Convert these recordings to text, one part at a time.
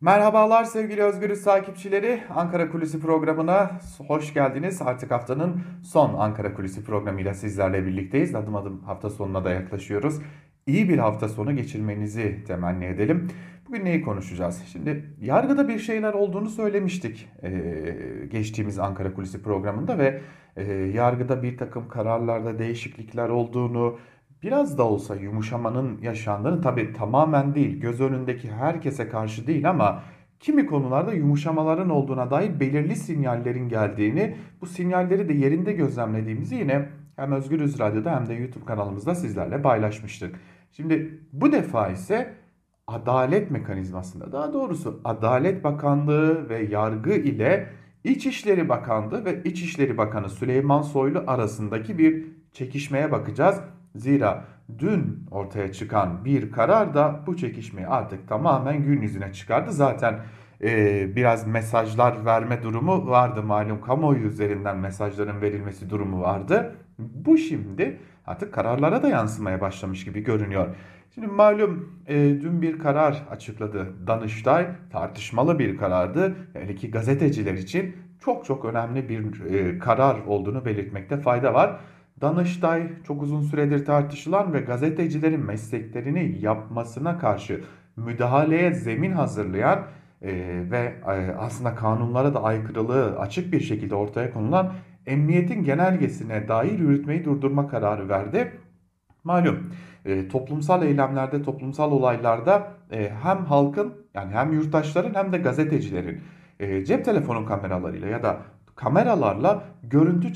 Merhabalar sevgili Özgürüz takipçileri. Ankara Kulisi programına hoş geldiniz. Artık haftanın son Ankara Kulisi programıyla sizlerle birlikteyiz. Adım adım hafta sonuna da yaklaşıyoruz. İyi bir hafta sonu geçirmenizi temenni edelim. Bugün neyi konuşacağız? Şimdi yargıda bir şeyler olduğunu söylemiştik ee, geçtiğimiz Ankara Kulisi programında ve e, yargıda bir takım kararlarda değişiklikler olduğunu, biraz da olsa yumuşamanın yaşandığını tabii tamamen değil, göz önündeki herkese karşı değil ama kimi konularda yumuşamaların olduğuna dair belirli sinyallerin geldiğini, bu sinyalleri de yerinde gözlemlediğimizi yine hem Özgürüz Radyo'da hem de YouTube kanalımızda sizlerle paylaşmıştık. Şimdi bu defa ise adalet mekanizmasında daha doğrusu Adalet Bakanlığı ve yargı ile İçişleri Bakanlığı ve İçişleri Bakanı Süleyman Soylu arasındaki bir çekişmeye bakacağız. Zira dün ortaya çıkan bir karar da bu çekişmeyi artık tamamen gün yüzüne çıkardı. Zaten e, biraz mesajlar verme durumu vardı malum kamuoyu üzerinden mesajların verilmesi durumu vardı. Bu şimdi artık kararlara da yansımaya başlamış gibi görünüyor. Şimdi malum e, dün bir karar açıkladı Danıştay tartışmalı bir karardı. Hele ki gazeteciler için çok çok önemli bir e, karar olduğunu belirtmekte fayda var. Danıştay çok uzun süredir tartışılan ve gazetecilerin mesleklerini yapmasına karşı müdahaleye zemin hazırlayan e, ve e, aslında kanunlara da aykırılığı açık bir şekilde ortaya konulan emniyetin genelgesine dair yürütmeyi durdurma kararı verdi. Malum e, toplumsal eylemlerde, toplumsal olaylarda e, hem halkın yani hem yurttaşların hem de gazetecilerin e, cep telefonu kameralarıyla ya da kameralarla görüntü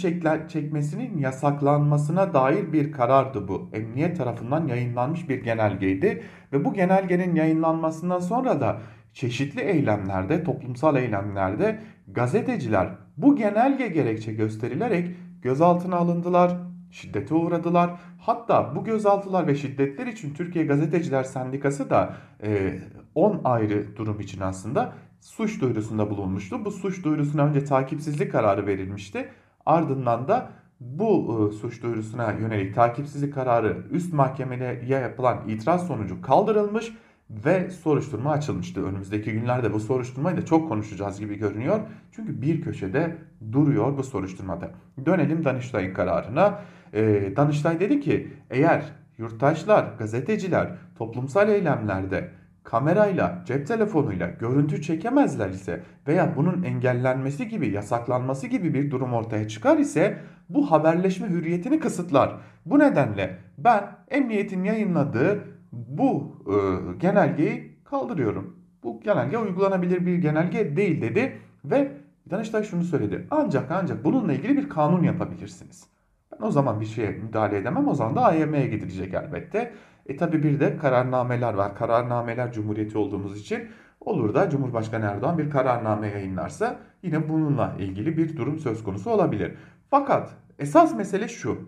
çekmesinin yasaklanmasına dair bir karardı bu. Emniyet tarafından yayınlanmış bir genelgeydi ve bu genelgenin yayınlanmasından sonra da çeşitli eylemlerde, toplumsal eylemlerde gazeteciler bu genelge gerekçe gösterilerek gözaltına alındılar, şiddete uğradılar. Hatta bu gözaltılar ve şiddetler için Türkiye Gazeteciler Sendikası da 10 e, ayrı durum için aslında suç duyurusunda bulunmuştu. Bu suç duyurusuna önce takipsizlik kararı verilmişti. Ardından da bu e, suç duyurusuna yönelik takipsizlik kararı üst mahkemeye yapılan itiraz sonucu kaldırılmış ve soruşturma açılmıştı. Önümüzdeki günlerde bu soruşturmayı da çok konuşacağız gibi görünüyor. Çünkü bir köşede duruyor bu soruşturmada. Dönelim Danıştay'ın kararına. Ee, Danıştay dedi ki eğer yurttaşlar, gazeteciler toplumsal eylemlerde kamerayla, cep telefonuyla görüntü çekemezler ise veya bunun engellenmesi gibi, yasaklanması gibi bir durum ortaya çıkar ise bu haberleşme hürriyetini kısıtlar. Bu nedenle ben emniyetin yayınladığı bu e, genelgeyi kaldırıyorum. Bu genelge uygulanabilir bir genelge değil dedi ve Danıştay şunu söyledi. Ancak ancak bununla ilgili bir kanun yapabilirsiniz. Ben o zaman bir şeye müdahale edemem. O zaman da AYM'ye gidilecek elbette. E tabi bir de kararnameler var. Kararnameler cumhuriyeti olduğumuz için olur da Cumhurbaşkanı Erdoğan bir kararname yayınlarsa yine bununla ilgili bir durum söz konusu olabilir. Fakat esas mesele şu.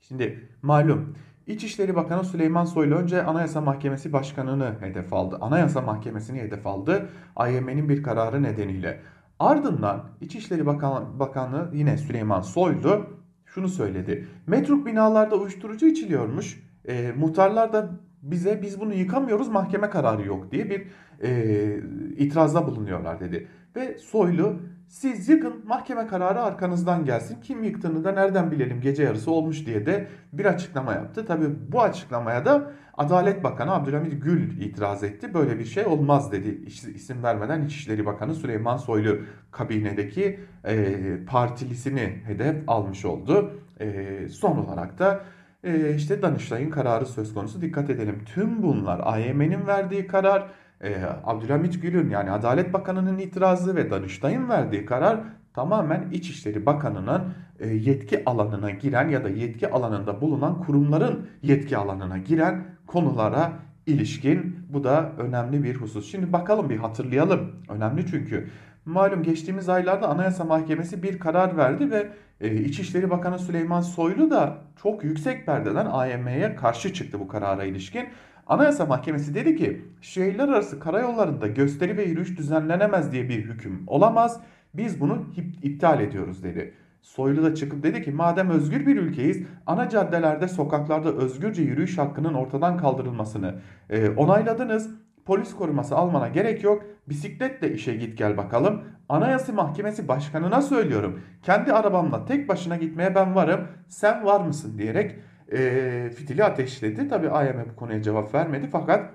Şimdi malum İçişleri Bakanı Süleyman Soylu önce Anayasa Mahkemesi Başkanı'nı hedef aldı. Anayasa Mahkemesi'ni hedef aldı. AYM'nin bir kararı nedeniyle. Ardından İçişleri Bakan, Bakanı yine Süleyman Soylu şunu söyledi. Metruk binalarda uyuşturucu içiliyormuş. E, muhtarlar da bize biz bunu yıkamıyoruz mahkeme kararı yok diye bir e, itirazda bulunuyorlar dedi. Ve Soylu siz yıkın mahkeme kararı arkanızdan gelsin. Kim yıktığını da nereden bilelim gece yarısı olmuş diye de bir açıklama yaptı. Tabi bu açıklamaya da Adalet Bakanı Abdülhamit Gül itiraz etti. Böyle bir şey olmaz dedi. İsim vermeden İçişleri Bakanı Süleyman Soylu kabinedeki e, partilisini hedef almış oldu. E, son olarak da e, işte Danıştay'ın kararı söz konusu. Dikkat edelim tüm bunlar AYM'nin verdiği karar e, Abdülhamit Gül'ün yani Adalet Bakanı'nın itirazı ve Danıştay'ın verdiği karar tamamen İçişleri Bakanı'nın e, yetki alanına giren ya da yetki alanında bulunan kurumların yetki alanına giren konulara ilişkin. Bu da önemli bir husus. Şimdi bakalım bir hatırlayalım. Önemli çünkü. Malum geçtiğimiz aylarda Anayasa Mahkemesi bir karar verdi ve e, İçişleri Bakanı Süleyman Soylu da çok yüksek perdeden AYM'ye karşı çıktı bu karara ilişkin. Anayasa Mahkemesi dedi ki şehirler arası karayollarında gösteri ve yürüyüş düzenlenemez diye bir hüküm olamaz. Biz bunu iptal ediyoruz dedi. Soylu da çıkıp dedi ki madem özgür bir ülkeyiz ana caddelerde sokaklarda özgürce yürüyüş hakkının ortadan kaldırılmasını e, onayladınız. Polis koruması almana gerek yok. Bisikletle işe git gel bakalım. Anayasa Mahkemesi Başkanı'na söylüyorum. Kendi arabamla tek başına gitmeye ben varım. Sen var mısın diyerek e, fitili ateşledi. Tabi AYM bu konuya cevap vermedi fakat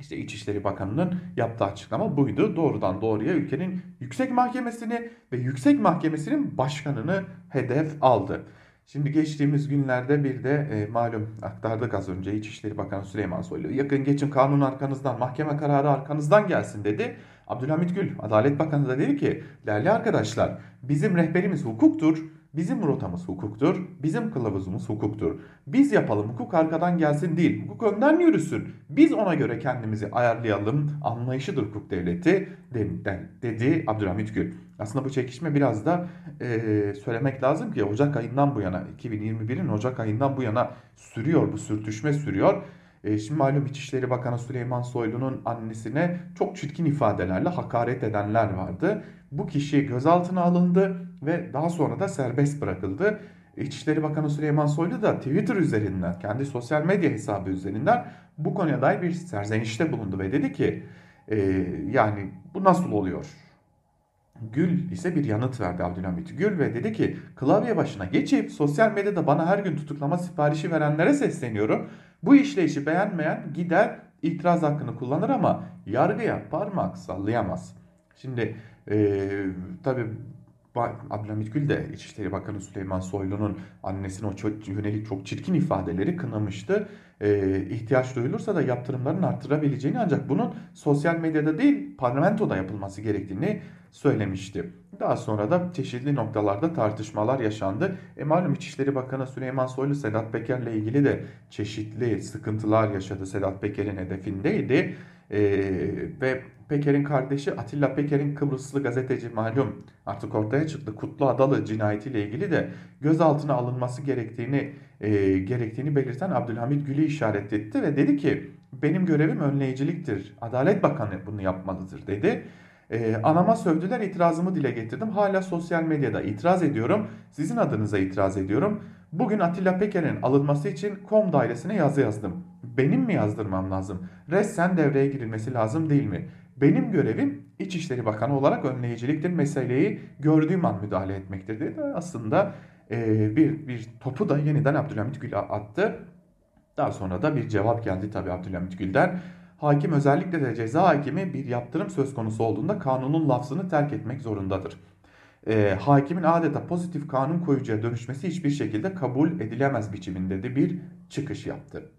işte İçişleri Bakanı'nın yaptığı açıklama buydu. Doğrudan doğruya ülkenin yüksek mahkemesini ve yüksek mahkemesinin başkanını hedef aldı. Şimdi geçtiğimiz günlerde bir de e, malum aktardık az önce İçişleri Bakanı Süleyman Soylu yakın geçin kanun arkanızdan mahkeme kararı arkanızdan gelsin dedi. Abdülhamit Gül Adalet Bakanı da dedi ki değerli arkadaşlar bizim rehberimiz hukuktur Bizim rotamız hukuktur, bizim kılavuzumuz hukuktur. Biz yapalım, hukuk arkadan gelsin değil, hukuk önden yürüsün. Biz ona göre kendimizi ayarlayalım, anlayışıdır hukuk devleti dedi Abdülhamit Gül. Aslında bu çekişme biraz da e, söylemek lazım ki Ocak ayından bu yana, 2021'in Ocak ayından bu yana sürüyor, bu sürtüşme sürüyor. E, şimdi malum İçişleri Bakanı Süleyman Soylu'nun annesine çok çirkin ifadelerle hakaret edenler vardı. Bu kişi gözaltına alındı ve daha sonra da serbest bırakıldı. İçişleri Bakanı Süleyman Soylu da Twitter üzerinden, kendi sosyal medya hesabı üzerinden bu konuya dair bir serzenişte bulundu ve dedi ki e, yani bu nasıl oluyor? Gül ise bir yanıt verdi Abdülhamit Gül ve dedi ki klavye başına geçip sosyal medyada bana her gün tutuklama siparişi verenlere sesleniyorum. Bu işleyişi beğenmeyen gider itiraz hakkını kullanır ama yargıya parmak sallayamaz. Şimdi e, tabii Abdülhamit Gül de İçişleri Bakanı Süleyman Soylu'nun annesine o çok, yönelik çok çirkin ifadeleri kınamıştı. Ee, ihtiyaç duyulursa da yaptırımların arttırabileceğini ancak bunun sosyal medyada değil parlamentoda yapılması gerektiğini söylemişti. Daha sonra da çeşitli noktalarda tartışmalar yaşandı. E malum İçişleri Bakanı Süleyman Soylu Sedat Peker'le ilgili de çeşitli sıkıntılar yaşadı. Sedat Peker'in hedefindeydi. E, ve Peker'in kardeşi Atilla Peker'in Kıbrıslı gazeteci malum artık ortaya çıktı. Kutlu Adalı cinayetiyle ilgili de gözaltına alınması gerektiğini e, gerektiğini belirten Abdülhamit Gül'ü işaret etti ve dedi ki benim görevim önleyiciliktir. Adalet Bakanı bunu yapmalıdır dedi. Ee, anama sövdüler itirazımı dile getirdim. Hala sosyal medyada itiraz ediyorum. Sizin adınıza itiraz ediyorum. Bugün Atilla Peker'in alınması için kom dairesine yazı yazdım. Benim mi yazdırmam lazım? Ressen devreye girilmesi lazım değil mi? Benim görevim İçişleri Bakanı olarak önleyiciliktir. Meseleyi gördüğüm an müdahale etmektir dedi. Aslında e, bir, bir topu da yeniden Abdülhamit Gül'e attı. Daha sonra da bir cevap geldi tabii Abdülhamit Gül'den. Hakim özellikle de ceza hakimi bir yaptırım söz konusu olduğunda kanunun lafzını terk etmek zorundadır. E, hakimin adeta pozitif kanun koyucuya dönüşmesi hiçbir şekilde kabul edilemez biçiminde de bir çıkış yaptı.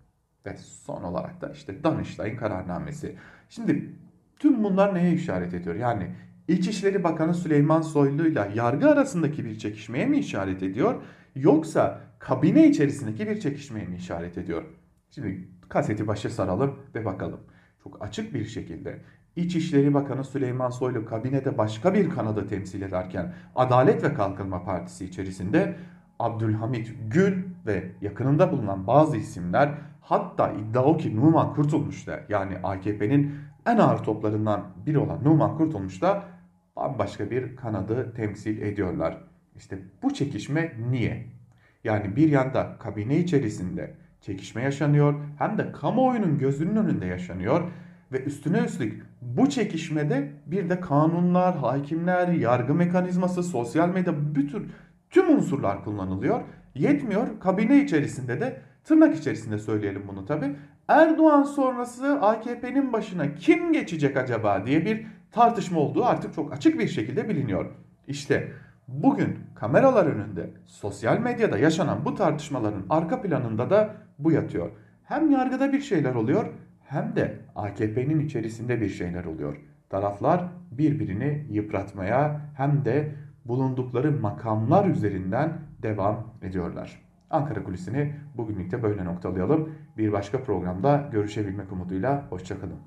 Ve son olarak da işte Danıştay'ın kararnamesi. Şimdi tüm bunlar neye işaret ediyor? Yani İçişleri Bakanı Süleyman Soylu ile yargı arasındaki bir çekişmeye mi işaret ediyor? Yoksa kabine içerisindeki bir çekişmeye mi işaret ediyor? Şimdi kaseti başa saralım ve bakalım. Çok açık bir şekilde İçişleri Bakanı Süleyman Soylu kabinede başka bir kanadı temsil ederken Adalet ve Kalkınma Partisi içerisinde Abdülhamit Gül ve yakınında bulunan bazı isimler hatta iddia o ki Numan Kurtulmuş da yani AKP'nin en ağır toplarından biri olan Numan Kurtulmuş da bambaşka bir kanadı temsil ediyorlar. İşte bu çekişme niye? Yani bir yanda kabine içerisinde çekişme yaşanıyor hem de kamuoyunun gözünün önünde yaşanıyor ve üstüne üstlük bu çekişmede bir de kanunlar, hakimler, yargı mekanizması, sosyal medya bütün tüm unsurlar kullanılıyor. Yetmiyor kabine içerisinde de tırnak içerisinde söyleyelim bunu tabi. Erdoğan sonrası AKP'nin başına kim geçecek acaba diye bir tartışma olduğu artık çok açık bir şekilde biliniyor. İşte bugün kameralar önünde sosyal medyada yaşanan bu tartışmaların arka planında da bu yatıyor. Hem yargıda bir şeyler oluyor hem de AKP'nin içerisinde bir şeyler oluyor. Taraflar birbirini yıpratmaya hem de bulundukları makamlar üzerinden devam ediyorlar. Ankara Kulisi'ni bugünlükte böyle noktalayalım. Bir başka programda görüşebilmek umuduyla hoşçakalın.